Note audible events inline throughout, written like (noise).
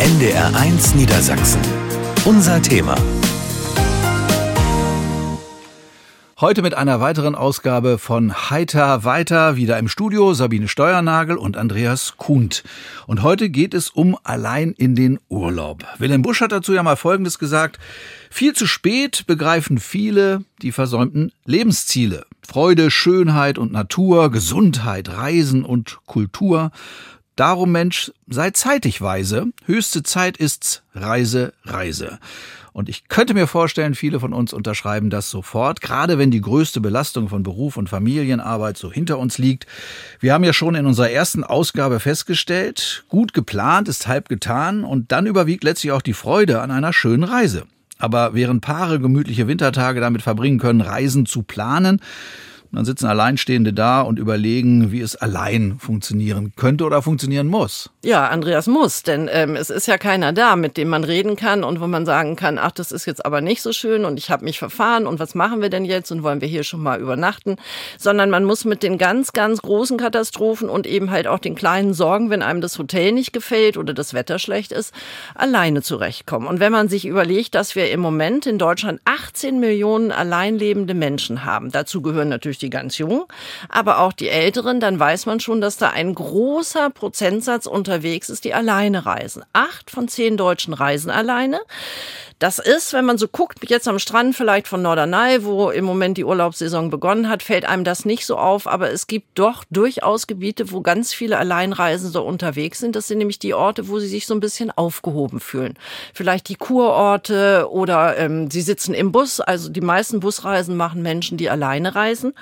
NDR1 Niedersachsen. Unser Thema. Heute mit einer weiteren Ausgabe von Heiter weiter, wieder im Studio Sabine Steuernagel und Andreas Kuhnt. Und heute geht es um allein in den Urlaub. Wilhelm Busch hat dazu ja mal Folgendes gesagt. Viel zu spät begreifen viele die versäumten Lebensziele. Freude, Schönheit und Natur, Gesundheit, Reisen und Kultur. Darum, Mensch, sei zeitig weise. Höchste Zeit ist's Reise, Reise. Und ich könnte mir vorstellen, viele von uns unterschreiben das sofort, gerade wenn die größte Belastung von Beruf und Familienarbeit so hinter uns liegt. Wir haben ja schon in unserer ersten Ausgabe festgestellt, gut geplant ist halb getan und dann überwiegt letztlich auch die Freude an einer schönen Reise. Aber während Paare gemütliche Wintertage damit verbringen können, Reisen zu planen, und dann sitzen Alleinstehende da und überlegen, wie es allein funktionieren könnte oder funktionieren muss. Ja, Andreas muss, denn ähm, es ist ja keiner da, mit dem man reden kann und wo man sagen kann, ach, das ist jetzt aber nicht so schön und ich habe mich verfahren und was machen wir denn jetzt und wollen wir hier schon mal übernachten, sondern man muss mit den ganz, ganz großen Katastrophen und eben halt auch den kleinen Sorgen, wenn einem das Hotel nicht gefällt oder das Wetter schlecht ist, alleine zurechtkommen. Und wenn man sich überlegt, dass wir im Moment in Deutschland 18 Millionen alleinlebende Menschen haben, dazu gehören natürlich die ganz Jungen, aber auch die Älteren, dann weiß man schon, dass da ein großer Prozentsatz unterwegs ist, die alleine reisen. Acht von zehn Deutschen reisen alleine. Das ist, wenn man so guckt, jetzt am Strand vielleicht von Norderney, wo im Moment die Urlaubssaison begonnen hat, fällt einem das nicht so auf, aber es gibt doch durchaus Gebiete, wo ganz viele Alleinreisende unterwegs sind. Das sind nämlich die Orte, wo sie sich so ein bisschen aufgehoben fühlen. Vielleicht die Kurorte oder ähm, sie sitzen im Bus. Also die meisten Busreisen machen Menschen, die alleine reisen.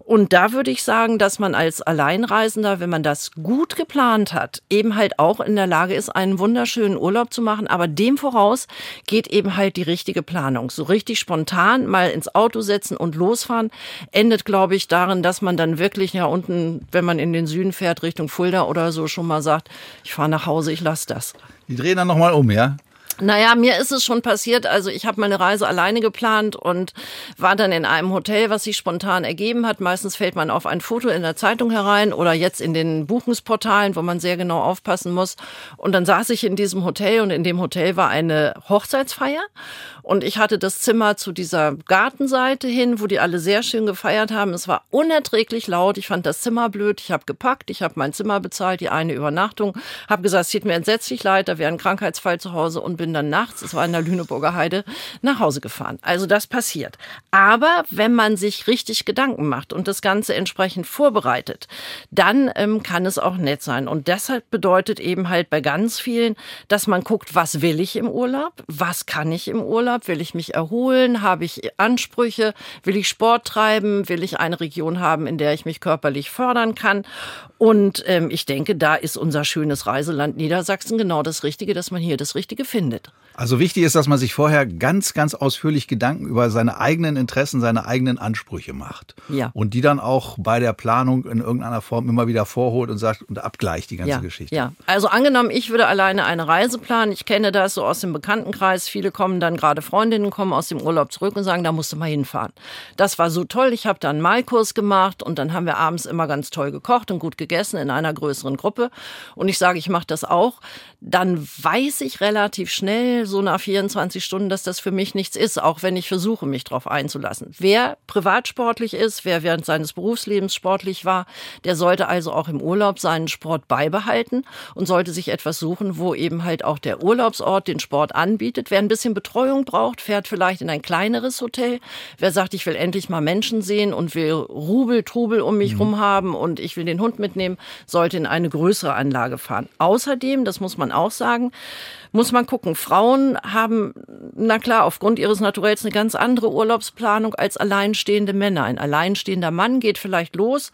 Und da würde ich sagen, dass man als Alleinreisender, wenn man das gut geplant hat, eben halt auch in der Lage ist, einen wunderschönen Urlaub zu machen. Aber dem voraus geht eben halt die richtige Planung. So richtig spontan mal ins Auto setzen und losfahren endet, glaube ich, darin, dass man dann wirklich ja unten, wenn man in den Süden fährt, Richtung Fulda oder so, schon mal sagt, ich fahre nach Hause, ich lasse das. Die drehen dann nochmal um, ja? Naja, mir ist es schon passiert. Also ich habe meine Reise alleine geplant und war dann in einem Hotel, was sich spontan ergeben hat. Meistens fällt man auf ein Foto in der Zeitung herein oder jetzt in den Buchungsportalen, wo man sehr genau aufpassen muss. Und dann saß ich in diesem Hotel und in dem Hotel war eine Hochzeitsfeier. Und ich hatte das Zimmer zu dieser Gartenseite hin, wo die alle sehr schön gefeiert haben. Es war unerträglich laut. Ich fand das Zimmer blöd. Ich habe gepackt. Ich habe mein Zimmer bezahlt, die eine Übernachtung. Habe gesagt, es tut mir entsetzlich leid, da wäre ein Krankheitsfall zu Hause und bin bin dann nachts, es war in der Lüneburger Heide, nach Hause gefahren. Also das passiert. Aber wenn man sich richtig Gedanken macht und das Ganze entsprechend vorbereitet, dann ähm, kann es auch nett sein. Und deshalb bedeutet eben halt bei ganz vielen, dass man guckt, was will ich im Urlaub? Was kann ich im Urlaub? Will ich mich erholen? Habe ich Ansprüche? Will ich Sport treiben? Will ich eine Region haben, in der ich mich körperlich fördern kann? Und ähm, ich denke, da ist unser schönes Reiseland Niedersachsen genau das Richtige, dass man hier das Richtige findet findet. Also wichtig ist, dass man sich vorher ganz, ganz ausführlich Gedanken über seine eigenen Interessen, seine eigenen Ansprüche macht. Ja. Und die dann auch bei der Planung in irgendeiner Form immer wieder vorholt und sagt und abgleicht die ganze ja. Geschichte. Ja, also angenommen, ich würde alleine eine Reise planen. Ich kenne das so aus dem Bekanntenkreis. Viele kommen dann, gerade Freundinnen kommen aus dem Urlaub zurück und sagen, da musst du mal hinfahren. Das war so toll. Ich habe da einen Maikurs gemacht und dann haben wir abends immer ganz toll gekocht und gut gegessen in einer größeren Gruppe. Und ich sage, ich mache das auch. Dann weiß ich relativ schnell, so nach 24 Stunden, dass das für mich nichts ist, auch wenn ich versuche, mich darauf einzulassen. Wer privatsportlich ist, wer während seines Berufslebens sportlich war, der sollte also auch im Urlaub seinen Sport beibehalten und sollte sich etwas suchen, wo eben halt auch der Urlaubsort den Sport anbietet. Wer ein bisschen Betreuung braucht, fährt vielleicht in ein kleineres Hotel. Wer sagt, ich will endlich mal Menschen sehen und will Rubel, Trubel um mich mhm. rum haben und ich will den Hund mitnehmen, sollte in eine größere Anlage fahren. Außerdem, das muss man auch sagen, muss man gucken. Frauen haben, na klar, aufgrund ihres Naturells eine ganz andere Urlaubsplanung als alleinstehende Männer. Ein alleinstehender Mann geht vielleicht los,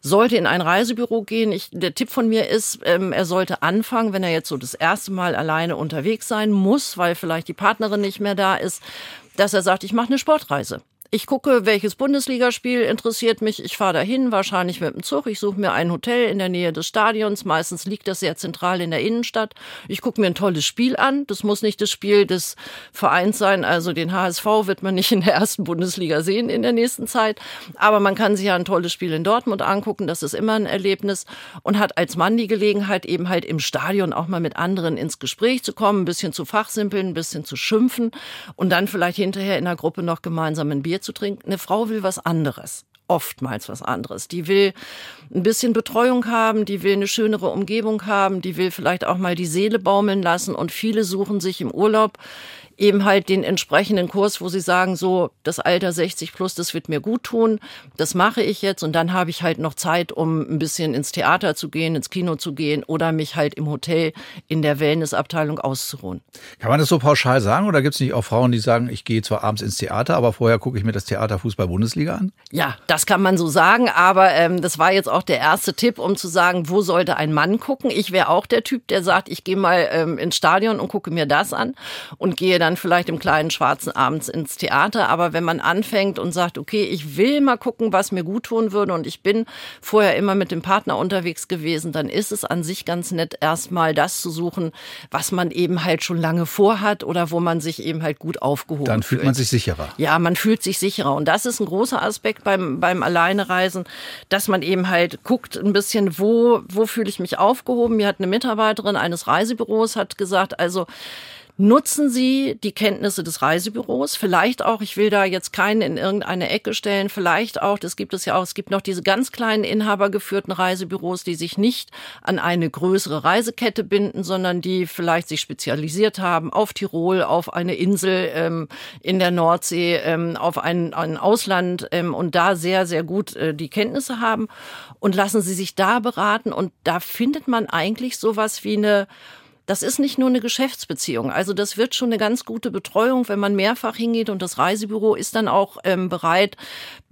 sollte in ein Reisebüro gehen. Ich, der Tipp von mir ist, ähm, er sollte anfangen, wenn er jetzt so das erste Mal alleine unterwegs sein muss, weil vielleicht die Partnerin nicht mehr da ist, dass er sagt, ich mache eine Sportreise. Ich gucke, welches Bundesligaspiel interessiert mich. Ich fahre dahin, wahrscheinlich mit dem Zug. Ich suche mir ein Hotel in der Nähe des Stadions. Meistens liegt das sehr zentral in der Innenstadt. Ich gucke mir ein tolles Spiel an. Das muss nicht das Spiel des Vereins sein. Also den HSV wird man nicht in der ersten Bundesliga sehen in der nächsten Zeit. Aber man kann sich ja ein tolles Spiel in Dortmund angucken. Das ist immer ein Erlebnis und hat als Mann die Gelegenheit, eben halt im Stadion auch mal mit anderen ins Gespräch zu kommen, ein bisschen zu fachsimpeln, ein bisschen zu schimpfen und dann vielleicht hinterher in der Gruppe noch gemeinsam ein Bier Bier zu trinken. Eine Frau will was anderes oftmals was anderes. Die will ein bisschen Betreuung haben, die will eine schönere Umgebung haben, die will vielleicht auch mal die Seele baumeln lassen und viele suchen sich im Urlaub eben halt den entsprechenden Kurs, wo sie sagen, so das Alter 60 plus, das wird mir gut tun, das mache ich jetzt und dann habe ich halt noch Zeit, um ein bisschen ins Theater zu gehen, ins Kino zu gehen oder mich halt im Hotel in der Wellnessabteilung auszuruhen. Kann man das so pauschal sagen oder gibt es nicht auch Frauen, die sagen, ich gehe zwar abends ins Theater, aber vorher gucke ich mir das Theater Fußball Bundesliga an? Ja, das kann man so sagen, aber ähm, das war jetzt auch der erste Tipp, um zu sagen, wo sollte ein Mann gucken? Ich wäre auch der Typ, der sagt, ich gehe mal ähm, ins Stadion und gucke mir das an und gehe dann dann vielleicht im kleinen Schwarzen abends ins Theater. Aber wenn man anfängt und sagt, okay, ich will mal gucken, was mir gut tun würde und ich bin vorher immer mit dem Partner unterwegs gewesen, dann ist es an sich ganz nett, erstmal das zu suchen, was man eben halt schon lange vorhat oder wo man sich eben halt gut aufgehoben Dann fühlt fühlt. man sich sicherer. Ja, man fühlt sich sicherer. Und das ist ein großer Aspekt beim, beim Alleinereisen, dass man eben halt guckt ein bisschen, wo, wo fühle ich mich aufgehoben. Mir hat eine Mitarbeiterin eines Reisebüros hat gesagt, also, Nutzen Sie die Kenntnisse des Reisebüros, vielleicht auch, ich will da jetzt keinen in irgendeine Ecke stellen, vielleicht auch, das gibt es ja auch, es gibt noch diese ganz kleinen inhabergeführten Reisebüros, die sich nicht an eine größere Reisekette binden, sondern die vielleicht sich spezialisiert haben auf Tirol, auf eine Insel ähm, in der Nordsee, ähm, auf ein, ein Ausland ähm, und da sehr, sehr gut äh, die Kenntnisse haben. Und lassen Sie sich da beraten. Und da findet man eigentlich sowas wie eine das ist nicht nur eine Geschäftsbeziehung. Also das wird schon eine ganz gute Betreuung, wenn man mehrfach hingeht und das Reisebüro ist dann auch ähm, bereit,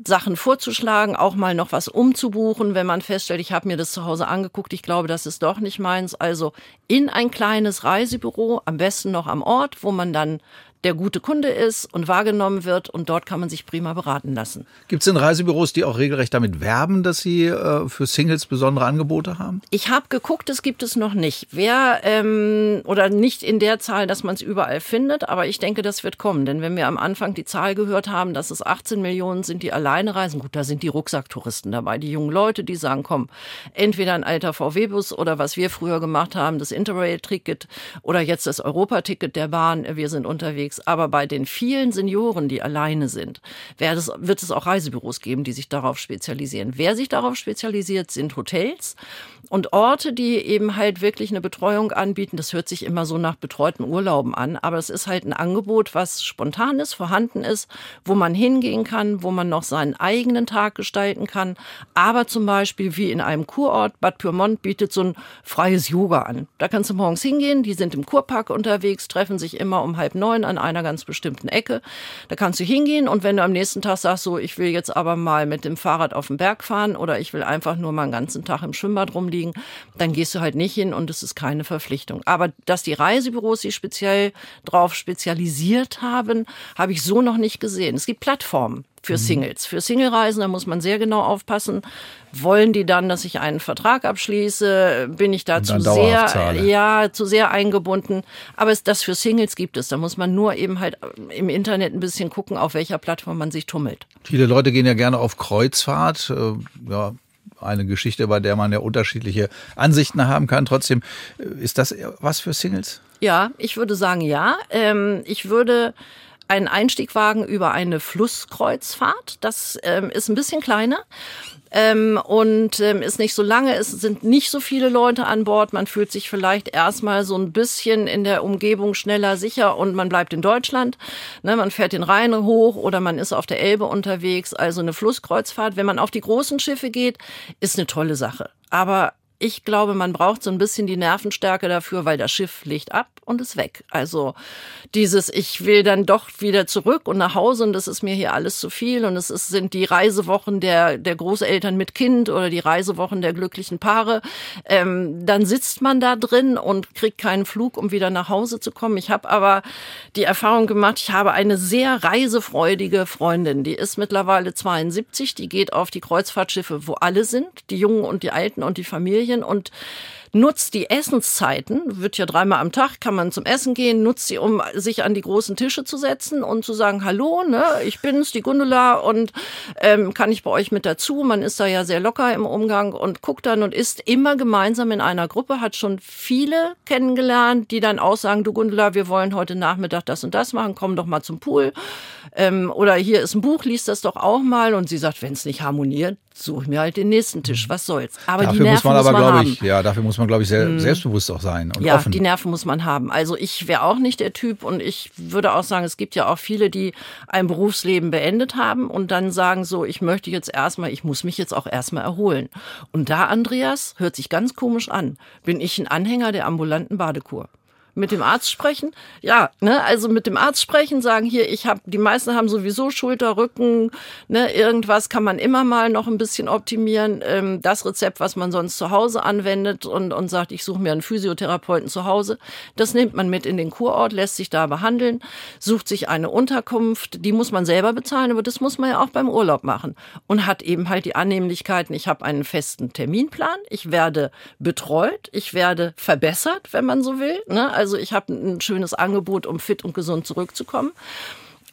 Sachen vorzuschlagen, auch mal noch was umzubuchen, wenn man feststellt, ich habe mir das zu Hause angeguckt, ich glaube, das ist doch nicht meins. Also in ein kleines Reisebüro, am besten noch am Ort, wo man dann der gute Kunde ist und wahrgenommen wird und dort kann man sich prima beraten lassen. Gibt es denn Reisebüros, die auch regelrecht damit werben, dass sie äh, für Singles besondere Angebote haben? Ich habe geguckt, es gibt es noch nicht. Wer ähm, oder nicht in der Zahl, dass man es überall findet, aber ich denke, das wird kommen. Denn wenn wir am Anfang die Zahl gehört haben, dass es 18 Millionen sind, die alleine reisen, gut, da sind die Rucksacktouristen dabei, die jungen Leute, die sagen, komm, entweder ein alter VW-Bus oder was wir früher gemacht haben, das Interrail-Ticket oder jetzt das Europa-Ticket der Bahn, wir sind unterwegs unterwegs. Aber bei den vielen Senioren, die alleine sind, wird es auch Reisebüros geben, die sich darauf spezialisieren. Wer sich darauf spezialisiert, sind Hotels und Orte, die eben halt wirklich eine Betreuung anbieten. Das hört sich immer so nach betreuten Urlauben an, aber es ist halt ein Angebot, was spontan ist, vorhanden ist, wo man hingehen kann, wo man noch seinen eigenen Tag gestalten kann. Aber zum Beispiel wie in einem Kurort, Bad Pyrmont bietet so ein freies Yoga an. Da kannst du morgens hingehen, die sind im Kurpark unterwegs, treffen sich immer um halb neun an einer ganz bestimmten Ecke. Da kannst du hingehen und wenn du am nächsten Tag sagst, so, ich will jetzt aber mal mit dem Fahrrad auf den Berg fahren oder ich will einfach nur mal einen ganzen Tag im Schwimmbad rumliegen, dann gehst du halt nicht hin und es ist keine Verpflichtung. Aber dass die Reisebüros sich speziell drauf spezialisiert haben, habe ich so noch nicht gesehen. Es gibt Plattformen für mhm. Singles. Für Singlereisen, da muss man sehr genau aufpassen. Wollen die dann, dass ich einen Vertrag abschließe? Bin ich da zu sehr, ja, zu sehr eingebunden? Aber es, das für Singles gibt es. Da muss man nur eben halt im Internet ein bisschen gucken, auf welcher Plattform man sich tummelt. Viele Leute gehen ja gerne auf Kreuzfahrt. Äh, ja, eine Geschichte, bei der man ja unterschiedliche Ansichten haben kann. Trotzdem, äh, ist das was für Singles? Ja, ich würde sagen ja. Ähm, ich würde einen Einstieg wagen über eine Flusskreuzfahrt. Das ähm, ist ein bisschen kleiner ähm, und ähm, ist nicht so lange. Es sind nicht so viele Leute an Bord. Man fühlt sich vielleicht erstmal so ein bisschen in der Umgebung schneller sicher und man bleibt in Deutschland. Ne, man fährt den Rhein hoch oder man ist auf der Elbe unterwegs. Also eine Flusskreuzfahrt. Wenn man auf die großen Schiffe geht, ist eine tolle Sache. Aber ich glaube, man braucht so ein bisschen die Nervenstärke dafür, weil das Schiff legt ab und ist weg. Also dieses, ich will dann doch wieder zurück und nach Hause und das ist mir hier alles zu viel und es ist, sind die Reisewochen der, der Großeltern mit Kind oder die Reisewochen der glücklichen Paare. Ähm, dann sitzt man da drin und kriegt keinen Flug, um wieder nach Hause zu kommen. Ich habe aber die Erfahrung gemacht, ich habe eine sehr reisefreudige Freundin, die ist mittlerweile 72, die geht auf die Kreuzfahrtschiffe, wo alle sind, die Jungen und die Alten und die Familien und nutzt die Essenszeiten, wird ja dreimal am Tag, kann man zum Essen gehen, nutzt sie, um sich an die großen Tische zu setzen und zu sagen, hallo, ne, ich bin's, die Gundula und ähm, kann ich bei euch mit dazu? Man ist da ja sehr locker im Umgang und guckt dann und isst immer gemeinsam in einer Gruppe, hat schon viele kennengelernt, die dann auch sagen, du Gundula, wir wollen heute Nachmittag das und das machen, komm doch mal zum Pool. Ähm, oder hier ist ein Buch, liest das doch auch mal. Und sie sagt, wenn es nicht harmoniert, suche mir halt den nächsten Tisch. Was soll's? Aber dafür die Nerven muss man aber, glaube ich, ja, dafür muss man, glaube ich, sehr, hm. selbstbewusst auch sein und ja, offen. die Nerven muss man haben. Also ich wäre auch nicht der Typ und ich würde auch sagen, es gibt ja auch viele, die ein Berufsleben beendet haben und dann sagen so, ich möchte jetzt erstmal, ich muss mich jetzt auch erstmal erholen. Und da, Andreas, hört sich ganz komisch an, bin ich ein Anhänger der ambulanten Badekur mit dem Arzt sprechen. Ja, ne, also mit dem Arzt sprechen, sagen hier, ich habe, die meisten haben sowieso Schulter, Rücken, ne, irgendwas kann man immer mal noch ein bisschen optimieren. Ähm, das Rezept, was man sonst zu Hause anwendet und, und sagt, ich suche mir einen Physiotherapeuten zu Hause, das nimmt man mit in den Kurort, lässt sich da behandeln, sucht sich eine Unterkunft, die muss man selber bezahlen, aber das muss man ja auch beim Urlaub machen und hat eben halt die Annehmlichkeiten, ich habe einen festen Terminplan, ich werde betreut, ich werde verbessert, wenn man so will, ne? Also also ich habe ein schönes Angebot, um fit und gesund zurückzukommen.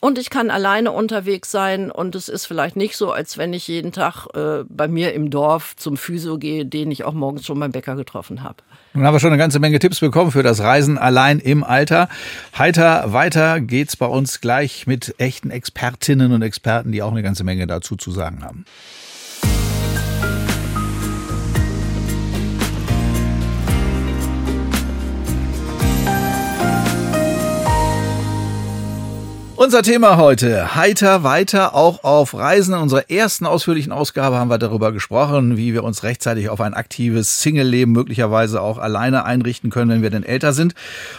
Und ich kann alleine unterwegs sein und es ist vielleicht nicht so, als wenn ich jeden Tag äh, bei mir im Dorf zum Physio gehe, den ich auch morgens schon beim Bäcker getroffen habe. Nun haben wir schon eine ganze Menge Tipps bekommen für das Reisen allein im Alter. Heiter weiter geht's bei uns gleich mit echten Expertinnen und Experten, die auch eine ganze Menge dazu zu sagen haben. Unser Thema heute, heiter weiter, auch auf Reisen. In unserer ersten ausführlichen Ausgabe haben wir darüber gesprochen, wie wir uns rechtzeitig auf ein aktives Single-Leben möglicherweise auch alleine einrichten können, wenn wir denn älter sind.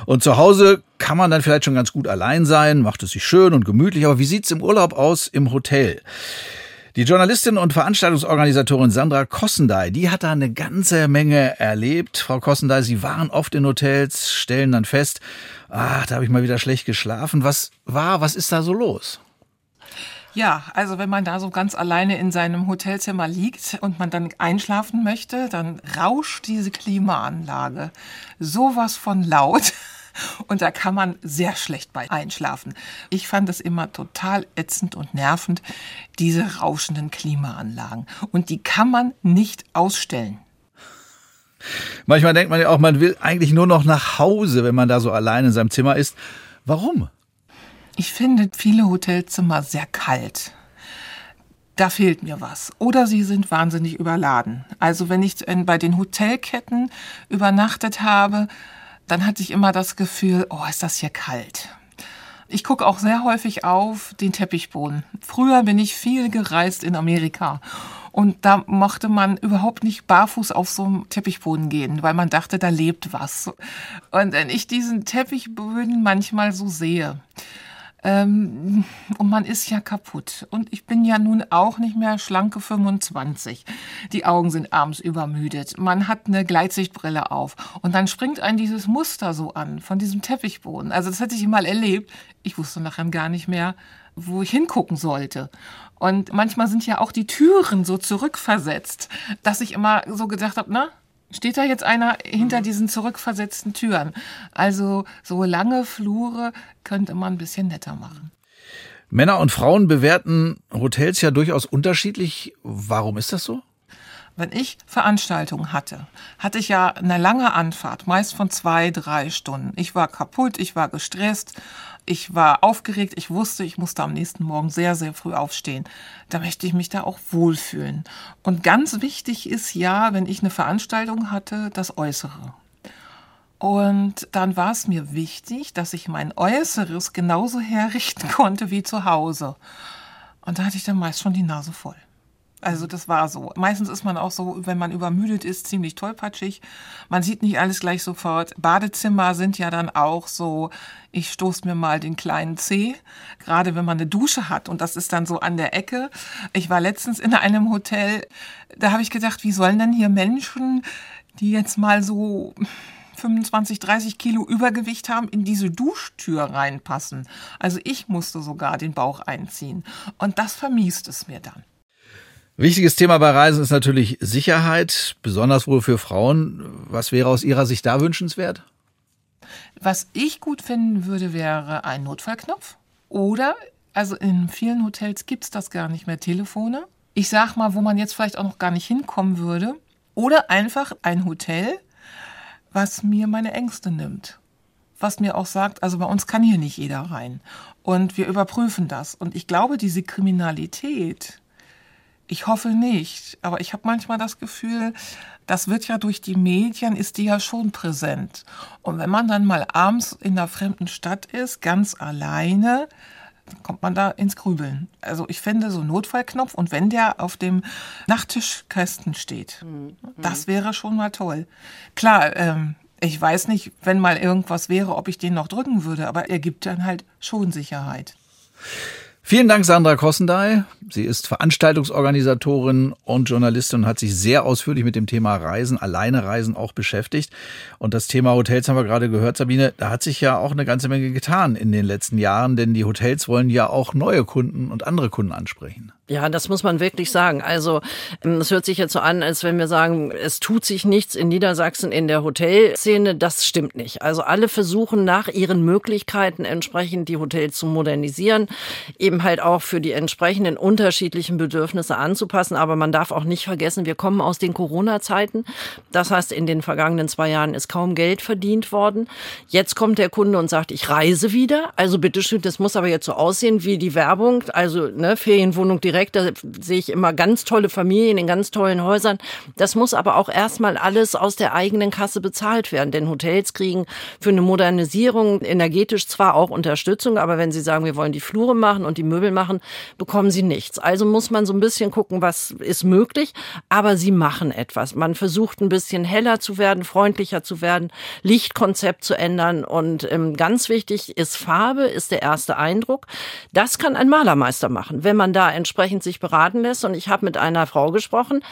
Und zu Hause kann man dann vielleicht schon ganz gut allein sein, macht es sich schön und gemütlich. Aber wie sieht's im Urlaub aus im Hotel? Die Journalistin und Veranstaltungsorganisatorin Sandra Kossendey, die hat da eine ganze Menge erlebt. Frau Kossendey, Sie waren oft in Hotels, stellen dann fest, ach, da habe ich mal wieder schlecht geschlafen. Was war, was ist da so los? Ja, also wenn man da so ganz alleine in seinem Hotelzimmer liegt und man dann einschlafen möchte, dann rauscht diese Klimaanlage sowas von laut. (laughs) Und da kann man sehr schlecht bei einschlafen. Ich fand es immer total ätzend und nervend, diese rauschenden Klimaanlagen. Und die kann man nicht ausstellen. Manchmal denkt man ja auch, man will eigentlich nur noch nach Hause, wenn man da so allein in seinem Zimmer ist. Warum? Ich finde viele Hotelzimmer sehr kalt. Da fehlt mir was. Oder sie sind wahnsinnig überladen. Also wenn ich bei den Hotelketten übernachtet habe, dann hatte ich immer das Gefühl, oh, ist das hier kalt. Ich gucke auch sehr häufig auf den Teppichboden. Früher bin ich viel gereist in Amerika und da mochte man überhaupt nicht barfuß auf so einem Teppichboden gehen, weil man dachte, da lebt was. Und wenn ich diesen Teppichböden manchmal so sehe, ähm, und man ist ja kaputt. Und ich bin ja nun auch nicht mehr schlanke 25. Die Augen sind abends übermüdet. Man hat eine Gleitsichtbrille auf. Und dann springt ein dieses Muster so an von diesem Teppichboden. Also das hatte ich mal erlebt. Ich wusste nachher gar nicht mehr, wo ich hingucken sollte. Und manchmal sind ja auch die Türen so zurückversetzt, dass ich immer so gedacht habe, na, steht da jetzt einer hinter mhm. diesen zurückversetzten Türen. Also so lange Flure könnte man ein bisschen netter machen. Männer und Frauen bewerten Hotels ja durchaus unterschiedlich. Warum ist das so? Wenn ich Veranstaltungen hatte, hatte ich ja eine lange Anfahrt, meist von zwei, drei Stunden. Ich war kaputt, ich war gestresst ich war aufgeregt, ich wusste, ich musste am nächsten Morgen sehr, sehr früh aufstehen. Da möchte ich mich da auch wohlfühlen. Und ganz wichtig ist ja, wenn ich eine Veranstaltung hatte, das Äußere. Und dann war es mir wichtig, dass ich mein Äußeres genauso herrichten (laughs) konnte wie zu Hause. Und da hatte ich dann meist schon die Nase voll. Also das war so. Meistens ist man auch so, wenn man übermüdet ist, ziemlich tollpatschig. Man sieht nicht alles gleich sofort. Badezimmer sind ja dann auch so, ich stoß mir mal den kleinen Zeh, gerade wenn man eine Dusche hat und das ist dann so an der Ecke. Ich war letztens in einem Hotel, da habe ich gedacht, wie sollen denn hier Menschen, die jetzt mal so 25, 30 Kilo Übergewicht haben, in diese Duschtür reinpassen. Also ich musste sogar den Bauch einziehen. Und das vermiest es mir dann. Wichtiges Thema bei Reisen ist natürlich Sicherheit, besonders wohl für Frauen. Was wäre aus Ihrer Sicht da wünschenswert? Was ich gut finden würde, wäre ein Notfallknopf. Oder, also in vielen Hotels gibt es das gar nicht mehr, Telefone. Ich sag mal, wo man jetzt vielleicht auch noch gar nicht hinkommen würde. Oder einfach ein Hotel, was mir meine Ängste nimmt. Was mir auch sagt, also bei uns kann hier nicht jeder rein. Und wir überprüfen das. Und ich glaube, diese Kriminalität, ich hoffe nicht, aber ich habe manchmal das Gefühl, das wird ja durch die Medien, ist die ja schon präsent. Und wenn man dann mal abends in einer fremden Stadt ist, ganz alleine, dann kommt man da ins Grübeln. Also ich finde so Notfallknopf und wenn der auf dem Nachttischkästen steht, mhm. das wäre schon mal toll. Klar, ähm, ich weiß nicht, wenn mal irgendwas wäre, ob ich den noch drücken würde, aber er gibt dann halt schon Sicherheit. Vielen Dank, Sandra Kossendey. Sie ist Veranstaltungsorganisatorin und Journalistin und hat sich sehr ausführlich mit dem Thema Reisen, alleine Reisen auch beschäftigt. Und das Thema Hotels haben wir gerade gehört, Sabine. Da hat sich ja auch eine ganze Menge getan in den letzten Jahren, denn die Hotels wollen ja auch neue Kunden und andere Kunden ansprechen. Ja, das muss man wirklich sagen. Also ähm, es hört sich jetzt so an, als wenn wir sagen, es tut sich nichts in Niedersachsen in der Hotelszene. Das stimmt nicht. Also alle versuchen nach ihren Möglichkeiten entsprechend die Hotels zu modernisieren, eben halt auch für die entsprechenden unterschiedlichen Bedürfnisse anzupassen. Aber man darf auch nicht vergessen, wir kommen aus den Corona-Zeiten. Das heißt, in den vergangenen zwei Jahren ist kaum Geld verdient worden. Jetzt kommt der Kunde und sagt, ich reise wieder. Also bitteschön, das muss aber jetzt so aussehen wie die Werbung. Also ne, Ferienwohnung direkt direkt, da sehe ich immer ganz tolle Familien in ganz tollen Häusern. Das muss aber auch erstmal alles aus der eigenen Kasse bezahlt werden, denn Hotels kriegen für eine Modernisierung energetisch zwar auch Unterstützung, aber wenn sie sagen, wir wollen die Flure machen und die Möbel machen, bekommen sie nichts. Also muss man so ein bisschen gucken, was ist möglich, aber sie machen etwas. Man versucht ein bisschen heller zu werden, freundlicher zu werden, Lichtkonzept zu ändern und ähm, ganz wichtig ist Farbe, ist der erste Eindruck. Das kann ein Malermeister machen, wenn man da entsprechend entsprechend sich beraten lässt. Und ich habe mit einer Frau gesprochen,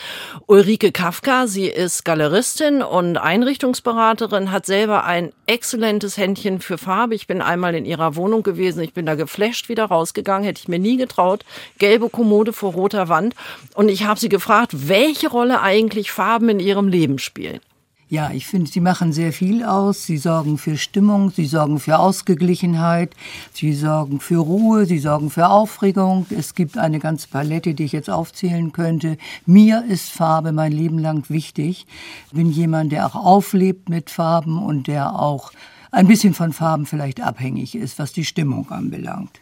Ulrike Kafka. Sie ist Galeristin und Einrichtungsberaterin, hat selber ein exzellentes Händchen für Farbe. Ich bin einmal in ihrer Wohnung gewesen. Ich bin da geflasht wieder rausgegangen, hätte ich mir nie getraut. Gelbe Kommode vor roter Wand. Und ich habe sie gefragt, welche Rolle eigentlich Farben in ihrem Leben spielen. Ja, ich finde, sie machen sehr viel aus. Sie sorgen für Stimmung, sie sorgen für Ausgeglichenheit, sie sorgen für Ruhe, sie sorgen für Aufregung. Es gibt eine ganze Palette, die ich jetzt aufzählen könnte. Mir ist Farbe mein Leben lang wichtig. Ich bin jemand, der auch auflebt mit Farben und der auch ein bisschen von Farben vielleicht abhängig ist, was die Stimmung anbelangt.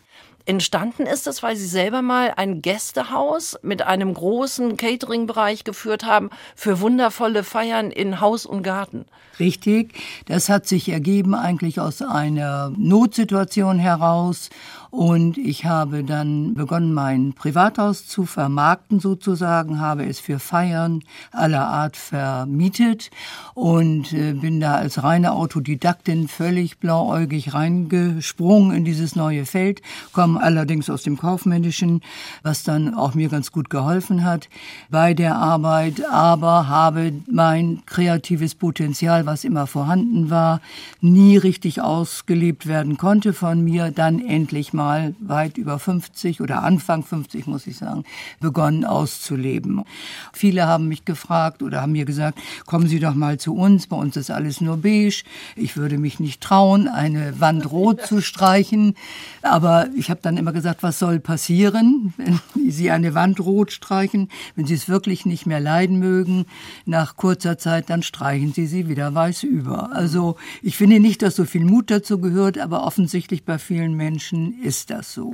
Entstanden ist es, weil Sie selber mal ein Gästehaus mit einem großen Catering-Bereich geführt haben für wundervolle Feiern in Haus und Garten. Richtig. Das hat sich ergeben eigentlich aus einer Notsituation heraus. Und ich habe dann begonnen, mein Privathaus zu vermarkten sozusagen, habe es für Feiern aller Art vermietet und äh, bin da als reine Autodidaktin völlig blauäugig reingesprungen in dieses neue Feld, komme allerdings aus dem Kaufmännischen, was dann auch mir ganz gut geholfen hat bei der Arbeit, aber habe mein kreatives Potenzial, was immer vorhanden war, nie richtig ausgelebt werden konnte von mir, dann endlich mal weit über 50 oder Anfang 50, muss ich sagen, begonnen auszuleben. Viele haben mich gefragt oder haben mir gesagt, kommen Sie doch mal zu uns, bei uns ist alles nur beige. Ich würde mich nicht trauen, eine Wand rot zu streichen. Aber ich habe dann immer gesagt, was soll passieren, wenn Sie eine Wand rot streichen? Wenn Sie es wirklich nicht mehr leiden mögen, nach kurzer Zeit, dann streichen Sie sie wieder weiß über. Also ich finde nicht, dass so viel Mut dazu gehört, aber offensichtlich bei vielen Menschen ist das so.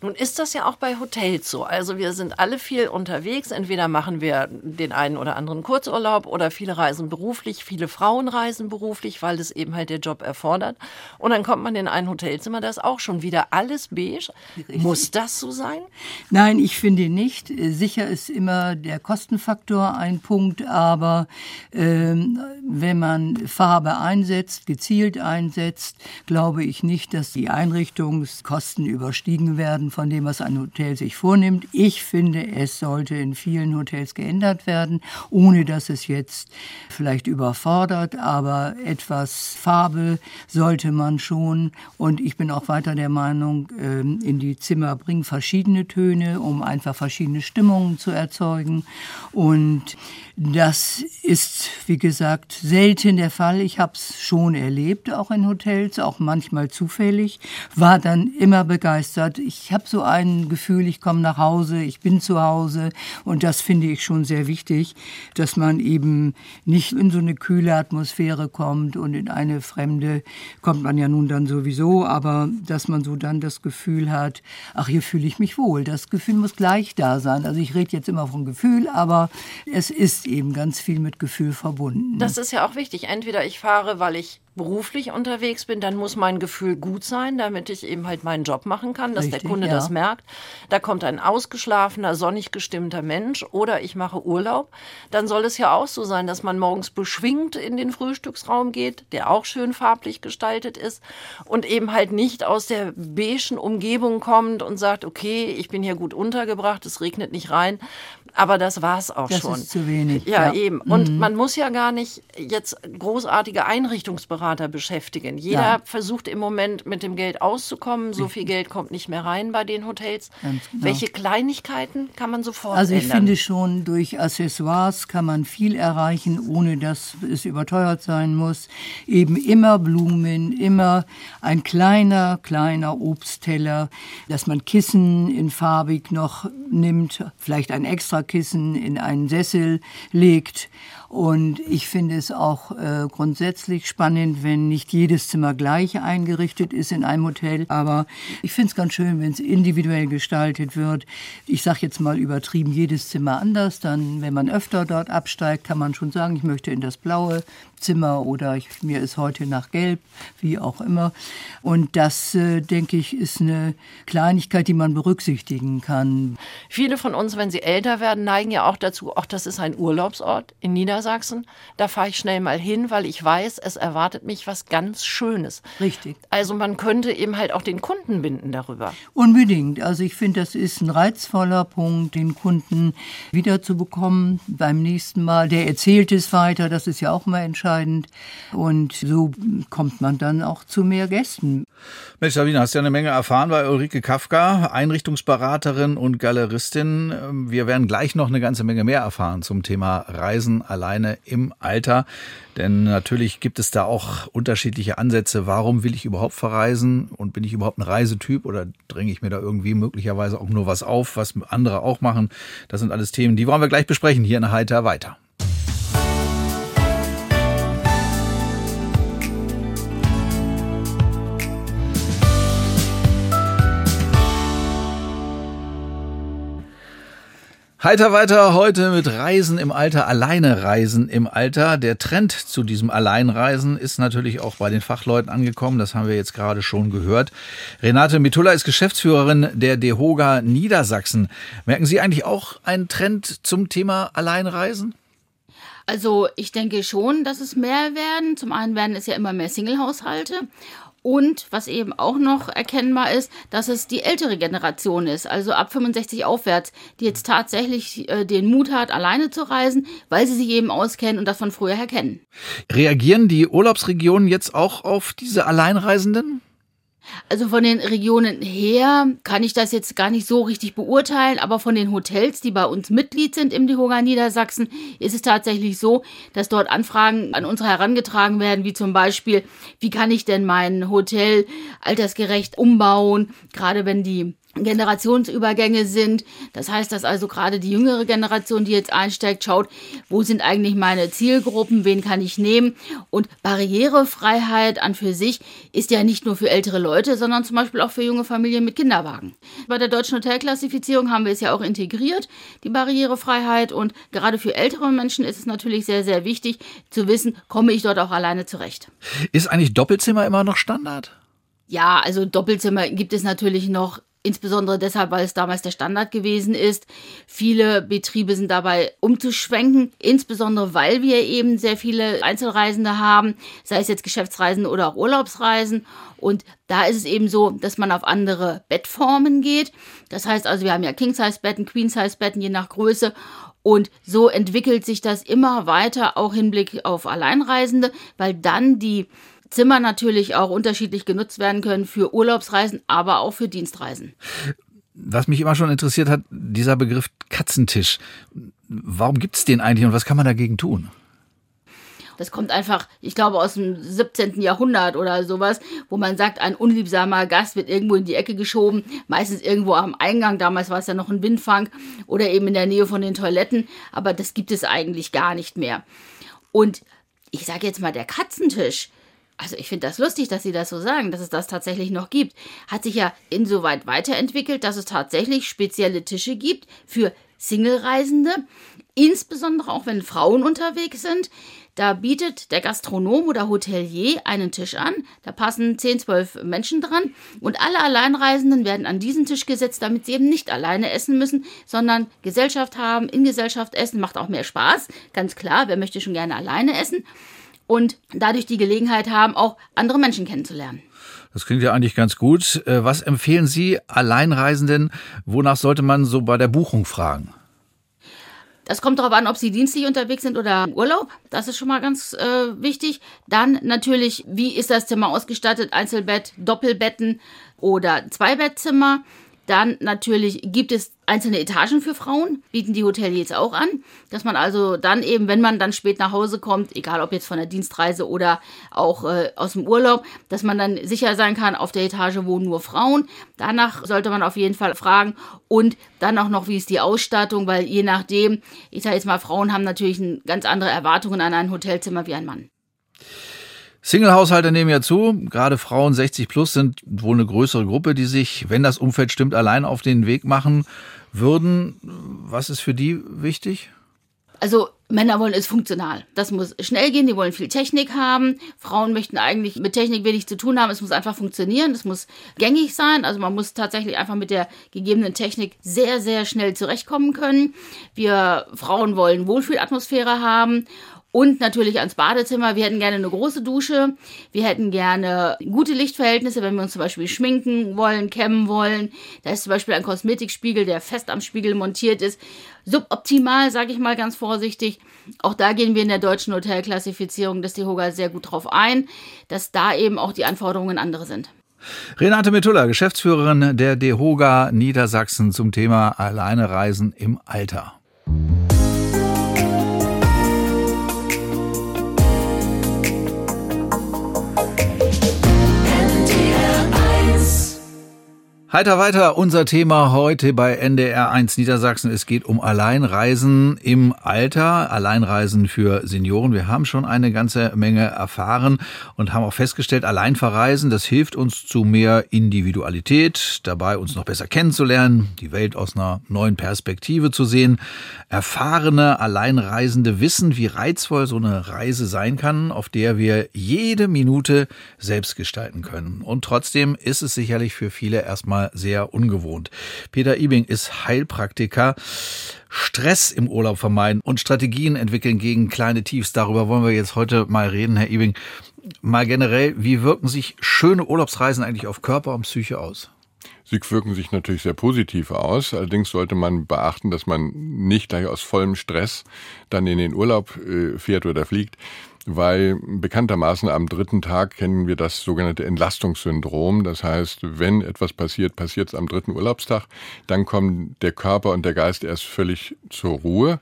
Nun ist das ja auch bei Hotels so. Also wir sind alle viel unterwegs. Entweder machen wir den einen oder anderen Kurzurlaub oder viele reisen beruflich. Viele Frauen reisen beruflich, weil das eben halt der Job erfordert. Und dann kommt man in ein Hotelzimmer, da ist auch schon wieder alles beige. Richtig. Muss das so sein? Nein, ich finde nicht. Sicher ist immer der Kostenfaktor ein Punkt, aber ähm, wenn man Farbe einsetzt, gezielt einsetzt, glaube ich nicht, dass die Einrichtungskosten überstiegen werden von dem, was ein Hotel sich vornimmt. Ich finde, es sollte in vielen Hotels geändert werden, ohne dass es jetzt vielleicht überfordert, aber etwas Farbe sollte man schon. Und ich bin auch weiter der Meinung, ähm, in die Zimmer bringen verschiedene Töne, um einfach verschiedene Stimmungen zu erzeugen. Und das ist, wie gesagt, selten der Fall. Ich habe es schon erlebt, auch in Hotels, auch manchmal zufällig, war dann immer begeistert. Ich habe so ein Gefühl, ich komme nach Hause, ich bin zu Hause und das finde ich schon sehr wichtig, dass man eben nicht in so eine kühle Atmosphäre kommt und in eine fremde kommt man ja nun dann sowieso, aber dass man so dann das Gefühl hat, ach, hier fühle ich mich wohl. Das Gefühl muss gleich da sein. Also ich rede jetzt immer von Gefühl, aber es ist eben ganz viel mit Gefühl verbunden. Das ist ja auch wichtig. Entweder ich fahre, weil ich beruflich unterwegs bin, dann muss mein Gefühl gut sein, damit ich eben halt meinen Job machen kann, dass Richtig, der Kunde ja. das merkt. Da kommt ein ausgeschlafener, sonnig gestimmter Mensch oder ich mache Urlaub. Dann soll es ja auch so sein, dass man morgens beschwingt in den Frühstücksraum geht, der auch schön farblich gestaltet ist und eben halt nicht aus der beigen Umgebung kommt und sagt, okay, ich bin hier gut untergebracht, es regnet nicht rein, aber das war es auch das schon. Das ist zu wenig. Ja, ja. eben. Und mhm. man muss ja gar nicht jetzt großartige Einrichtungsberater beschäftigen. Jeder ja. versucht im Moment mit dem Geld auszukommen. So viel Geld kommt nicht mehr rein bei den Hotels. Genau. Welche Kleinigkeiten kann man sofort Also ich ändern? finde schon, durch Accessoires kann man viel erreichen, ohne dass es überteuert sein muss. Eben immer Blumen, immer ein kleiner, kleiner Obstteller, dass man Kissen in farbig noch nimmt, vielleicht ein extra Sofakissen in einen Sessel legt und ich finde es auch äh, grundsätzlich spannend, wenn nicht jedes Zimmer gleich eingerichtet ist in einem Hotel. Aber ich finde es ganz schön, wenn es individuell gestaltet wird. Ich sage jetzt mal übertrieben, jedes Zimmer anders. Dann, wenn man öfter dort absteigt, kann man schon sagen, ich möchte in das blaue Zimmer oder ich, mir ist heute nach Gelb, wie auch immer. Und das, äh, denke ich, ist eine Kleinigkeit, die man berücksichtigen kann. Viele von uns, wenn sie älter werden, neigen ja auch dazu, auch das ist ein Urlaubsort in Niedersachsen. Niedersachsen. Da fahre ich schnell mal hin, weil ich weiß, es erwartet mich was ganz Schönes. Richtig. Also man könnte eben halt auch den Kunden binden darüber. Unbedingt. Also ich finde, das ist ein reizvoller Punkt, den Kunden wiederzubekommen beim nächsten Mal. Der erzählt es weiter, das ist ja auch mal entscheidend. Und so kommt man dann auch zu mehr Gästen. Mensch, Sabine, hast ja eine Menge erfahren bei Ulrike Kafka, Einrichtungsberaterin und Galeristin. Wir werden gleich noch eine ganze Menge mehr erfahren zum Thema Reisen allein alleine im Alter. Denn natürlich gibt es da auch unterschiedliche Ansätze. Warum will ich überhaupt verreisen? Und bin ich überhaupt ein Reisetyp oder dränge ich mir da irgendwie möglicherweise auch nur was auf, was andere auch machen? Das sind alles Themen, die wollen wir gleich besprechen hier in Heiter weiter. Heiter weiter heute mit Reisen im Alter, alleine Reisen im Alter. Der Trend zu diesem Alleinreisen ist natürlich auch bei den Fachleuten angekommen. Das haben wir jetzt gerade schon gehört. Renate Mitulla ist Geschäftsführerin der DEHOGA Niedersachsen. Merken Sie eigentlich auch einen Trend zum Thema Alleinreisen? Also ich denke schon, dass es mehr werden. Zum einen werden es ja immer mehr Singlehaushalte und was eben auch noch erkennbar ist, dass es die ältere Generation ist, also ab 65 aufwärts, die jetzt tatsächlich äh, den Mut hat, alleine zu reisen, weil sie sich eben auskennen und das von früher her kennen. Reagieren die Urlaubsregionen jetzt auch auf diese Alleinreisenden? Also von den Regionen her kann ich das jetzt gar nicht so richtig beurteilen, aber von den Hotels, die bei uns Mitglied sind im DEHOGA Niedersachsen, ist es tatsächlich so, dass dort Anfragen an uns herangetragen werden, wie zum Beispiel, wie kann ich denn mein Hotel altersgerecht umbauen, gerade wenn die Generationsübergänge sind. Das heißt, dass also gerade die jüngere Generation, die jetzt einsteigt, schaut, wo sind eigentlich meine Zielgruppen, wen kann ich nehmen. Und Barrierefreiheit an für sich ist ja nicht nur für ältere Leute, sondern zum Beispiel auch für junge Familien mit Kinderwagen. Bei der deutschen Hotelklassifizierung haben wir es ja auch integriert, die Barrierefreiheit. Und gerade für ältere Menschen ist es natürlich sehr, sehr wichtig zu wissen, komme ich dort auch alleine zurecht. Ist eigentlich Doppelzimmer immer noch Standard? Ja, also Doppelzimmer gibt es natürlich noch Insbesondere deshalb, weil es damals der Standard gewesen ist. Viele Betriebe sind dabei umzuschwenken, insbesondere weil wir eben sehr viele Einzelreisende haben, sei es jetzt Geschäftsreisen oder auch Urlaubsreisen. Und da ist es eben so, dass man auf andere Bettformen geht. Das heißt also, wir haben ja King-Size-Betten, Queen-Size-Betten, je nach Größe. Und so entwickelt sich das immer weiter, auch Hinblick auf Alleinreisende, weil dann die Zimmer natürlich auch unterschiedlich genutzt werden können für Urlaubsreisen, aber auch für Dienstreisen. Was mich immer schon interessiert hat, dieser Begriff Katzentisch. Warum gibt es den eigentlich und was kann man dagegen tun? Das kommt einfach, ich glaube, aus dem 17. Jahrhundert oder sowas, wo man sagt, ein unliebsamer Gast wird irgendwo in die Ecke geschoben, meistens irgendwo am Eingang, damals war es ja noch ein Windfang oder eben in der Nähe von den Toiletten, aber das gibt es eigentlich gar nicht mehr. Und ich sage jetzt mal, der Katzentisch, also ich finde das lustig, dass Sie das so sagen, dass es das tatsächlich noch gibt, hat sich ja insoweit weiterentwickelt, dass es tatsächlich spezielle Tische gibt für Single-Reisende, insbesondere auch wenn Frauen unterwegs sind. Da bietet der Gastronom oder Hotelier einen Tisch an, da passen 10, 12 Menschen dran. Und alle Alleinreisenden werden an diesen Tisch gesetzt, damit sie eben nicht alleine essen müssen, sondern Gesellschaft haben, in Gesellschaft essen, macht auch mehr Spaß, ganz klar, wer möchte schon gerne alleine essen und dadurch die Gelegenheit haben, auch andere Menschen kennenzulernen. Das klingt ja eigentlich ganz gut. Äh, was empfehlen Sie Alleinreisenden? Wonach sollte man so bei der Buchung fragen? Das kommt darauf an, ob Sie dienstlich unterwegs sind oder im Urlaub. Das ist schon mal ganz äh, wichtig. Dann natürlich, wie ist das Zimmer ausgestattet? Einzelbett, Doppelbetten oder Zweibettzimmer. Dann natürlich gibt es einzelne Etagen für Frauen, bieten die Hoteliers auch an, dass man also dann eben, wenn man dann spät nach Hause kommt, egal ob jetzt von der Dienstreise oder auch äh, aus dem Urlaub, dass man dann sicher sein kann, auf der Etage wohnen nur Frauen. Danach sollte man auf jeden Fall fragen und dann auch noch, wie ist die Ausstattung, weil je nachdem, ich sage jetzt mal, Frauen haben natürlich ganz andere Erwartungen an ein Hotelzimmer wie ein Mann. Single-Haushalte nehmen ja zu. Gerade Frauen 60 plus sind wohl eine größere Gruppe, die sich, wenn das Umfeld stimmt, allein auf den Weg machen würden. Was ist für die wichtig? Also Männer wollen es funktional. Das muss schnell gehen, die wollen viel Technik haben. Frauen möchten eigentlich mit Technik wenig zu tun haben. Es muss einfach funktionieren, es muss gängig sein. Also man muss tatsächlich einfach mit der gegebenen Technik sehr, sehr schnell zurechtkommen können. Wir Frauen wollen Wohlfühlatmosphäre haben und natürlich ans Badezimmer. Wir hätten gerne eine große Dusche. Wir hätten gerne gute Lichtverhältnisse, wenn wir uns zum Beispiel schminken wollen, kämmen wollen. Da ist zum Beispiel ein Kosmetikspiegel, der fest am Spiegel montiert ist. Suboptimal, sage ich mal ganz vorsichtig. Auch da gehen wir in der deutschen Hotelklassifizierung des DEHOGA sehr gut drauf ein, dass da eben auch die Anforderungen andere sind. Renate Metulla, Geschäftsführerin der DEHOGA Niedersachsen zum Thema Alleinereisen im Alter. Heiter weiter, unser Thema heute bei NDR 1 Niedersachsen. Es geht um Alleinreisen im Alter, Alleinreisen für Senioren. Wir haben schon eine ganze Menge erfahren und haben auch festgestellt, Alleinverreisen, das hilft uns zu mehr Individualität, dabei uns noch besser kennenzulernen, die Welt aus einer neuen Perspektive zu sehen. Erfahrene Alleinreisende wissen, wie reizvoll so eine Reise sein kann, auf der wir jede Minute selbst gestalten können. Und trotzdem ist es sicherlich für viele erstmal mal sehr ungewohnt. Peter Ibing ist Heilpraktiker. Stress im Urlaub vermeiden und Strategien entwickeln gegen kleine Tiefs. Darüber wollen wir jetzt heute mal reden, Herr Ibing. Mal generell, wie wirken sich schöne Urlaubsreisen eigentlich auf Körper und Psyche aus? Sie wirken sich natürlich sehr positiv aus. Allerdings sollte man beachten, dass man nicht gleich aus vollem Stress dann in den Urlaub äh, fährt oder fliegt weil bekanntermaßen am dritten Tag kennen wir das sogenannte Entlastungssyndrom. Das heißt, wenn etwas passiert, passiert es am dritten Urlaubstag, dann kommen der Körper und der Geist erst völlig zur Ruhe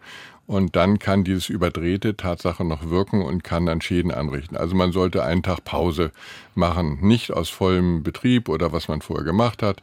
und dann kann dieses überdrehte Tatsache noch wirken und kann dann Schäden anrichten. Also man sollte einen Tag Pause machen. Nicht aus vollem Betrieb oder was man vorher gemacht hat,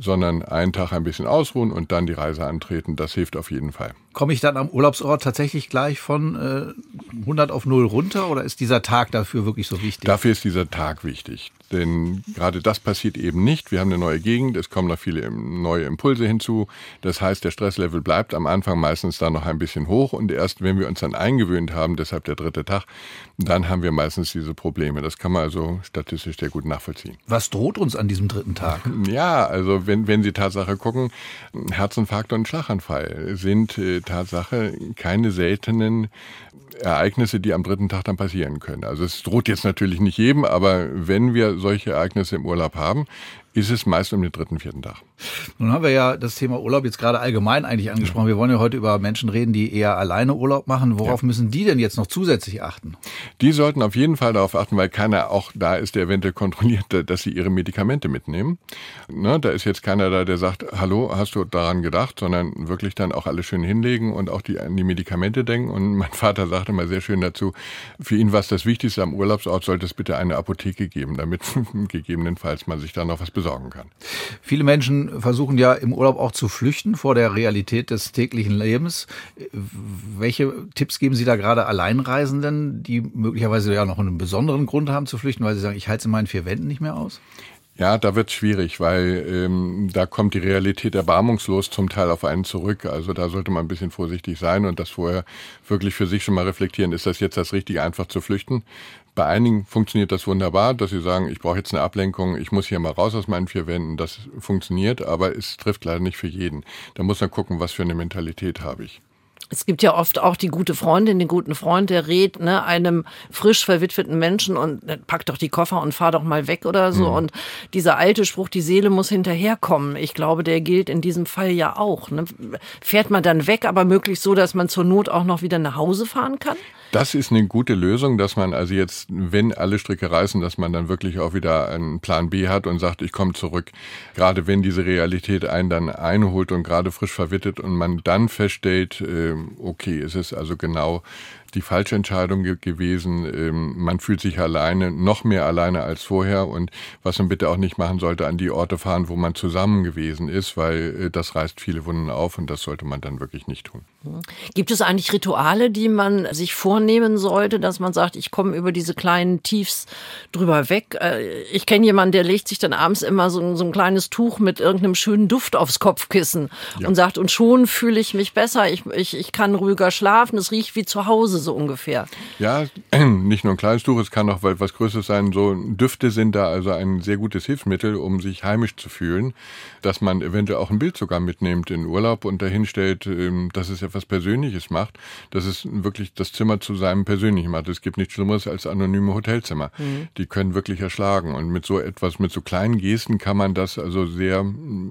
sondern einen Tag ein bisschen ausruhen und dann die Reise antreten. Das hilft auf jeden Fall. Komme ich dann am Urlaubsort tatsächlich gleich von äh, 100 auf 0 runter oder ist dieser Tag dafür wirklich so wichtig? Dafür ist dieser Tag wichtig. Denn gerade das passiert eben nicht. Wir haben eine neue Gegend, es kommen noch viele neue Impulse hinzu. Das heißt, der Stresslevel bleibt am Anfang meistens dann noch ein bisschen hoch und erst wenn wir uns dann eingewöhnt haben, deshalb der dritte Tag, dann haben wir meistens diese Probleme. Das kann man also statistisch sehr gut nachvollziehen. Was droht uns an diesem dritten Tag? (laughs) Ja, also wenn, wenn Sie Tatsache gucken, Herzinfarkt und Schlaganfall sind äh, Tatsache keine seltenen Ereignisse, die am dritten Tag dann passieren können. Also es droht jetzt natürlich nicht jedem, aber wenn wir solche Ereignisse im Urlaub haben, ist es meist um den dritten, vierten Tag. Nun haben wir ja das Thema Urlaub jetzt gerade allgemein eigentlich angesprochen. Wir wollen ja heute über Menschen reden, die eher alleine Urlaub machen. Worauf ja. müssen die denn jetzt noch zusätzlich achten? Die sollten auf jeden Fall darauf achten, weil keiner auch da ist, der eventuell kontrolliert, (laughs) dass sie ihre Medikamente mitnehmen. Ne, da ist jetzt keiner da, der sagt, hallo, hast du daran gedacht, sondern wirklich dann auch alles schön hinlegen und auch die, an die Medikamente denken. Und (laughs) mein Vater sagte mal sehr schön dazu, für ihn war es das Wichtigste am Urlaubsort, sollte es bitte eine Apotheke geben, damit (laughs) gegebenenfalls man sich da noch was besorgen kann. Viele Menschen versuchen ja im Urlaub auch zu flüchten vor der Realität des täglichen Lebens. Welche Tipps geben Sie da gerade Alleinreisenden, die möglicherweise ja noch einen besonderen Grund haben zu flüchten, weil sie sagen, ich halte es in meinen vier Wänden nicht mehr aus? Ja, da wird es schwierig, weil ähm, da kommt die Realität erbarmungslos zum Teil auf einen zurück. Also da sollte man ein bisschen vorsichtig sein und das vorher wirklich für sich schon mal reflektieren. Ist das jetzt das Richtige, einfach zu flüchten? Bei einigen funktioniert das wunderbar, dass sie sagen, ich brauche jetzt eine Ablenkung, ich muss hier mal raus aus meinen vier Wänden. Das funktioniert, aber es trifft leider nicht für jeden. Da muss man gucken, was für eine Mentalität habe ich. Es gibt ja oft auch die gute Freundin, den guten Freund, der rät ne, einem frisch verwitweten Menschen und äh, pack doch die Koffer und fahr doch mal weg oder so. Mhm. Und dieser alte Spruch, die Seele muss hinterherkommen. Ich glaube, der gilt in diesem Fall ja auch. Ne? Fährt man dann weg, aber möglichst so, dass man zur Not auch noch wieder nach Hause fahren kann? Das ist eine gute Lösung, dass man also jetzt, wenn alle Stricke reißen, dass man dann wirklich auch wieder einen Plan B hat und sagt, ich komme zurück. Gerade wenn diese Realität einen dann einholt und gerade frisch verwittet und man dann feststellt, äh, okay, es ist also genau die falsche Entscheidung ge gewesen. Ähm, man fühlt sich alleine, noch mehr alleine als vorher. Und was man bitte auch nicht machen sollte, an die Orte fahren, wo man zusammen gewesen ist, weil äh, das reißt viele Wunden auf und das sollte man dann wirklich nicht tun. Gibt es eigentlich Rituale, die man sich vornehmen sollte, dass man sagt, ich komme über diese kleinen Tiefs drüber weg? Äh, ich kenne jemanden, der legt sich dann abends immer so, so, ein kleines Tuch mit irgendeinem schönen Duft aufs Kopfkissen ja. und sagt, und schon fühle ich mich besser, ich, ich, ich kann ruhiger schlafen, es riecht wie zu Hause so ungefähr. Ja, (clears throat) nicht nur ein kleines Tuch, es kann auch was Größeres sein. So Düfte sind da also ein sehr gutes Hilfsmittel, um sich heimisch zu fühlen, dass man eventuell auch ein Bild sogar mitnimmt in Urlaub und dahin stellt, ähm, dass es etwas Persönliches macht, dass es wirklich das Zimmer zu seinem Persönlichen macht. Es gibt nichts Schlimmeres als anonyme Hotelzimmer. Mhm. Die können wirklich erschlagen und mit so etwas, mit so kleinen Gesten kann man das also sehr,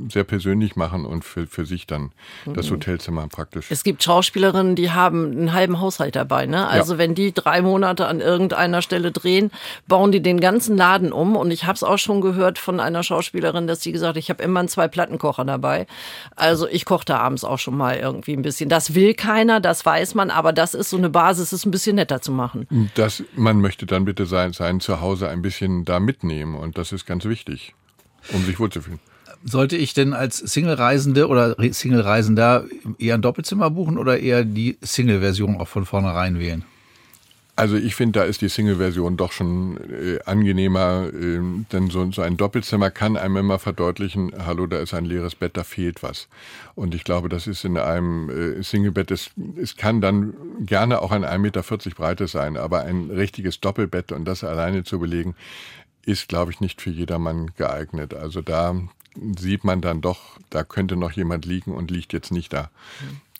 sehr persönlich machen und für, für sich dann mhm. das Hotelzimmer praktisch. Es gibt Schauspielerinnen, die haben einen halben Haushalt dabei dabei. Ne? Also ja. wenn die drei Monate an irgendeiner Stelle drehen, bauen die den ganzen Laden um. Und ich habe es auch schon gehört von einer Schauspielerin, dass sie gesagt hat, ich habe immer einen zwei Plattenkocher dabei. Also ich koche da abends auch schon mal irgendwie ein bisschen. Das will keiner, das weiß man, aber das ist so eine Basis, es ein bisschen netter zu machen. Das, man möchte dann bitte sein, sein Zuhause ein bisschen da mitnehmen und das ist ganz wichtig, um sich wohlzufühlen. Sollte ich denn als Single-Reisende oder Single-Reisender eher ein Doppelzimmer buchen oder eher die Single-Version auch von vornherein wählen? Also ich finde, da ist die Single-Version doch schon äh, angenehmer, äh, denn so, so, ein Doppelzimmer kann einem immer verdeutlichen, hallo, da ist ein leeres Bett, da fehlt was. Und ich glaube, das ist in einem äh, Single-Bett, es, es kann dann gerne auch ein 1,40 Meter Breite sein, aber ein richtiges Doppelbett und das alleine zu belegen, ist, glaube ich, nicht für jedermann geeignet. Also da sieht man dann doch, da könnte noch jemand liegen und liegt jetzt nicht da.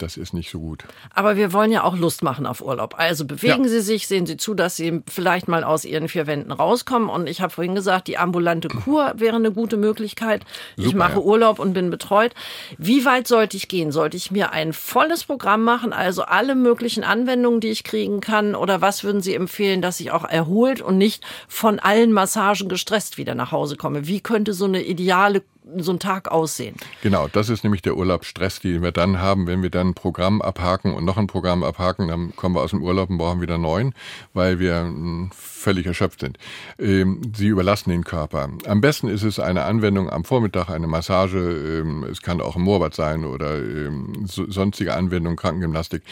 Das ist nicht so gut. Aber wir wollen ja auch Lust machen auf Urlaub. Also bewegen ja. Sie sich, sehen Sie zu, dass Sie vielleicht mal aus Ihren vier Wänden rauskommen. Und ich habe vorhin gesagt, die ambulante Kur wäre eine gute Möglichkeit. Super, ich mache ja. Urlaub und bin betreut. Wie weit sollte ich gehen? Sollte ich mir ein volles Programm machen, also alle möglichen Anwendungen, die ich kriegen kann? Oder was würden Sie empfehlen, dass ich auch erholt und nicht von allen Massagen gestresst wieder nach Hause komme? Wie könnte so eine ideale so ein Tag aussehen? Genau, das ist nämlich der Urlaubsstress, den wir dann haben, wenn wir dann ein Programm abhaken und noch ein Programm abhaken, dann kommen wir aus dem Urlaub und brauchen wieder neun, weil wir hm, völlig erschöpft sind. Ähm, sie überlassen den Körper. Am besten ist es eine Anwendung am Vormittag, eine Massage, ähm, es kann auch ein Moorbad sein oder ähm, sonstige Anwendung, Krankengymnastik.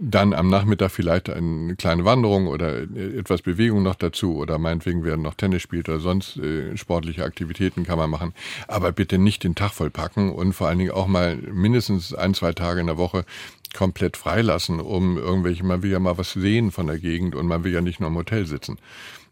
Dann am Nachmittag vielleicht eine kleine Wanderung oder äh, etwas Bewegung noch dazu oder meinetwegen werden noch Tennis spielt oder sonst äh, sportliche Aktivitäten kann man machen. Aber bitte nicht den Tag vollpacken und vor allen Dingen auch mal mindestens ein, zwei Tage in der Woche komplett freilassen, um irgendwelche, man will ja mal was sehen von der Gegend und man will ja nicht nur im Hotel sitzen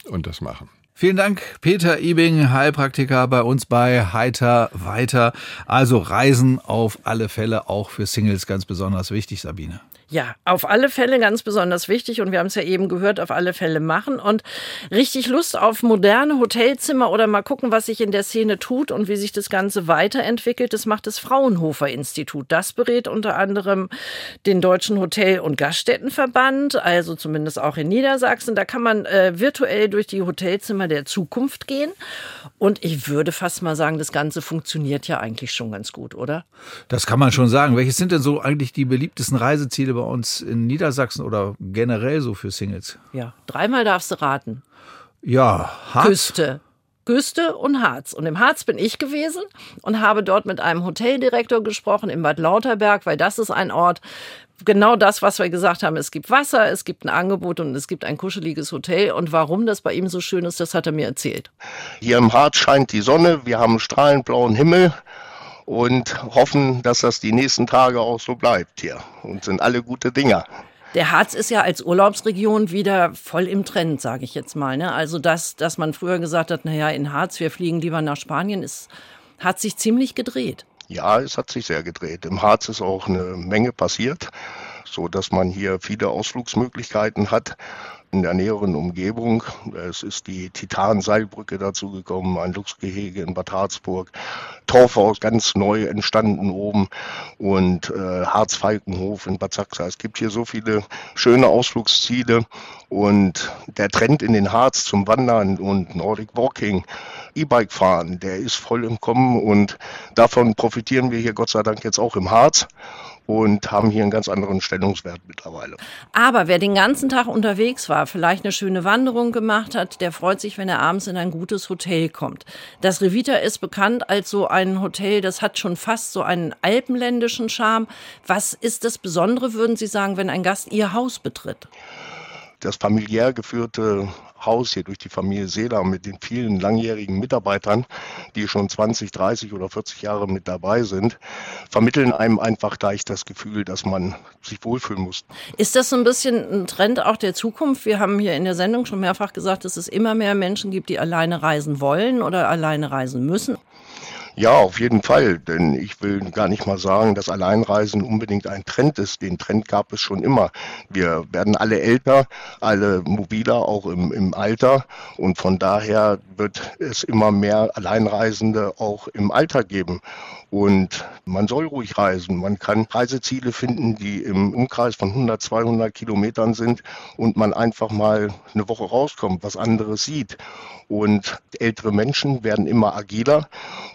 und das machen. Vielen Dank, Peter Ibing, Heilpraktiker bei uns bei Heiter weiter. Also Reisen auf alle Fälle auch für Singles ganz besonders wichtig, Sabine. Ja, auf alle Fälle ganz besonders wichtig und wir haben es ja eben gehört, auf alle Fälle machen und richtig Lust auf moderne Hotelzimmer oder mal gucken, was sich in der Szene tut und wie sich das Ganze weiterentwickelt. Das macht das Fraunhofer Institut. Das berät unter anderem den Deutschen Hotel- und Gaststättenverband, also zumindest auch in Niedersachsen. Da kann man äh, virtuell durch die Hotelzimmer der Zukunft gehen und ich würde fast mal sagen, das Ganze funktioniert ja eigentlich schon ganz gut, oder? Das kann man schon sagen. Welches sind denn so eigentlich die beliebtesten Reiseziele bei uns in Niedersachsen oder generell so für Singles? Ja, dreimal darfst du raten. Ja, Harz. Küste. Küste und Harz. Und im Harz bin ich gewesen und habe dort mit einem Hoteldirektor gesprochen in Bad Lauterberg, weil das ist ein Ort, genau das, was wir gesagt haben. Es gibt Wasser, es gibt ein Angebot und es gibt ein kuscheliges Hotel. Und warum das bei ihm so schön ist, das hat er mir erzählt. Hier im Harz scheint die Sonne, wir haben strahlend blauen Himmel und hoffen, dass das die nächsten Tage auch so bleibt hier und sind alle gute Dinger. Der Harz ist ja als Urlaubsregion wieder voll im Trend, sage ich jetzt mal. Ne? Also das, dass man früher gesagt hat, naja, in Harz, wir fliegen lieber nach Spanien, ist, hat sich ziemlich gedreht. Ja, es hat sich sehr gedreht. Im Harz ist auch eine Menge passiert, so dass man hier viele Ausflugsmöglichkeiten hat in der näheren Umgebung. Es ist die Titan-Seilbrücke dazu gekommen, ein Luchsgehege in Bad Harzburg, Torfhaus ganz neu entstanden oben und äh, Harzfalkenhof in Bad Sachsa. Es gibt hier so viele schöne Ausflugsziele und der Trend in den Harz zum Wandern und Nordic Walking, E-Bike fahren, der ist voll im Kommen und davon profitieren wir hier Gott sei Dank jetzt auch im Harz und haben hier einen ganz anderen Stellungswert mittlerweile. Aber wer den ganzen Tag unterwegs war, vielleicht eine schöne Wanderung gemacht hat, der freut sich, wenn er abends in ein gutes Hotel kommt. Das Revita ist bekannt als so ein Hotel, das hat schon fast so einen alpenländischen Charme. Was ist das Besondere, würden Sie sagen, wenn ein Gast Ihr Haus betritt? Das familiär geführte Haus hier durch die Familie Seeler mit den vielen langjährigen Mitarbeitern, die schon 20, 30 oder 40 Jahre mit dabei sind, vermitteln einem einfach gleich das Gefühl, dass man sich wohlfühlen muss. Ist das so ein bisschen ein Trend auch der Zukunft? Wir haben hier in der Sendung schon mehrfach gesagt, dass es immer mehr Menschen gibt, die alleine reisen wollen oder alleine reisen müssen. Ja, auf jeden Fall. Denn ich will gar nicht mal sagen, dass Alleinreisen unbedingt ein Trend ist. Den Trend gab es schon immer. Wir werden alle älter, alle mobiler, auch im, im Alter. Und von daher wird es immer mehr Alleinreisende auch im Alter geben. Und man soll ruhig reisen. Man kann Reiseziele finden, die im Umkreis von 100, 200 Kilometern sind und man einfach mal eine Woche rauskommt, was anderes sieht. Und ältere Menschen werden immer agiler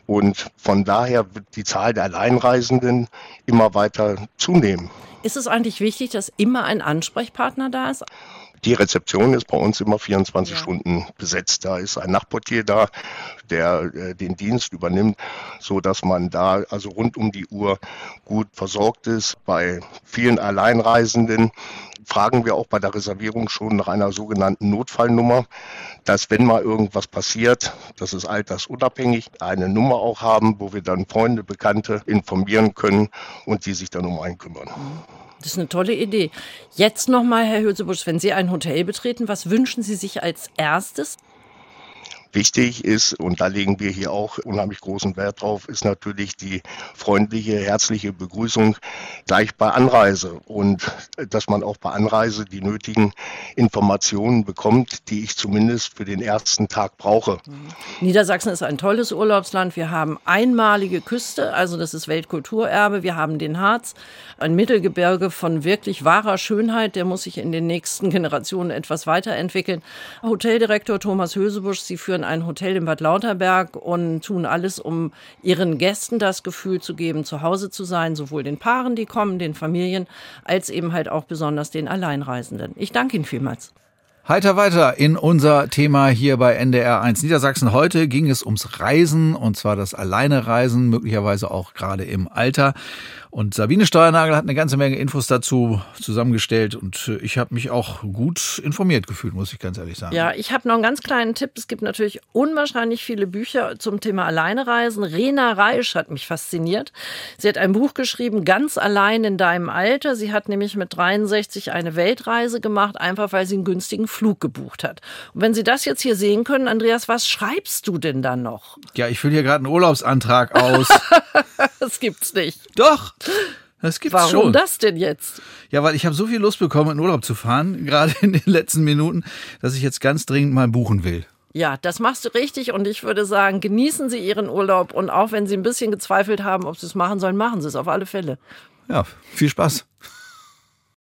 und von daher wird die Zahl der Alleinreisenden immer weiter zunehmen. Ist es eigentlich wichtig, dass immer ein Ansprechpartner da ist? Die Rezeption ist bei uns immer 24 ja. Stunden besetzt. Da ist ein Nachtportier da, der äh, den Dienst übernimmt, so dass man da also rund um die Uhr gut versorgt ist. Bei vielen Alleinreisenden fragen wir auch bei der Reservierung schon nach einer sogenannten Notfallnummer, dass wenn mal irgendwas passiert, das ist altersunabhängig, eine Nummer auch haben, wo wir dann Freunde, Bekannte informieren können und die sich dann um einen kümmern. Das ist eine tolle Idee. Jetzt nochmal, Herr Hülsebusch, wenn Sie ein Hotel betreten, was wünschen Sie sich als erstes? Wichtig ist, und da legen wir hier auch unheimlich großen Wert drauf, ist natürlich die freundliche, herzliche Begrüßung gleich bei Anreise und dass man auch bei Anreise die nötigen Informationen bekommt, die ich zumindest für den ersten Tag brauche. Niedersachsen ist ein tolles Urlaubsland. Wir haben einmalige Küste, also das ist Weltkulturerbe. Wir haben den Harz, ein Mittelgebirge von wirklich wahrer Schönheit. Der muss sich in den nächsten (laughs) Generationen etwas weiterentwickeln. Hoteldirektor Thomas Hösebusch, Sie führen ein Hotel in Bad Lauterberg und tun alles, um ihren Gästen das Gefühl zu geben, zu Hause zu sein, sowohl den Paaren, die kommen, den Familien, als eben halt auch besonders den Alleinreisenden. Ich danke Ihnen vielmals. Heiter weiter in unser Thema hier bei NDR 1 Niedersachsen. Heute ging es ums Reisen und zwar das Alleinereisen, möglicherweise auch gerade im Alter. Und Sabine Steuernagel hat eine ganze Menge Infos dazu zusammengestellt und äh, ich habe mich auch gut informiert gefühlt, muss ich ganz ehrlich sagen. Ja, ich habe noch einen ganz kleinen Tipp. Es gibt natürlich unwahrscheinlich viele Bücher zum Thema Alleinereisen. Rena Reisch hat mich fasziniert. Sie hat ein Buch geschrieben, ganz allein in deinem Alter. Sie hat nämlich mit 63 eine Weltreise gemacht, einfach weil sie einen günstigen Flug gebucht hat. Und wenn Sie das jetzt hier sehen können, Andreas, was schreibst du denn dann noch? Ja, ich fülle hier gerade einen Urlaubsantrag aus. (laughs) das gibt's nicht. Doch. Das gibt's Warum schon. das denn jetzt? Ja, weil ich habe so viel Lust bekommen, in Urlaub zu fahren, (laughs) gerade in den letzten Minuten, dass ich jetzt ganz dringend mal buchen will. Ja, das machst du richtig und ich würde sagen, genießen Sie Ihren Urlaub und auch wenn Sie ein bisschen gezweifelt haben, ob Sie es machen sollen, machen Sie es auf alle Fälle. Ja, viel Spaß.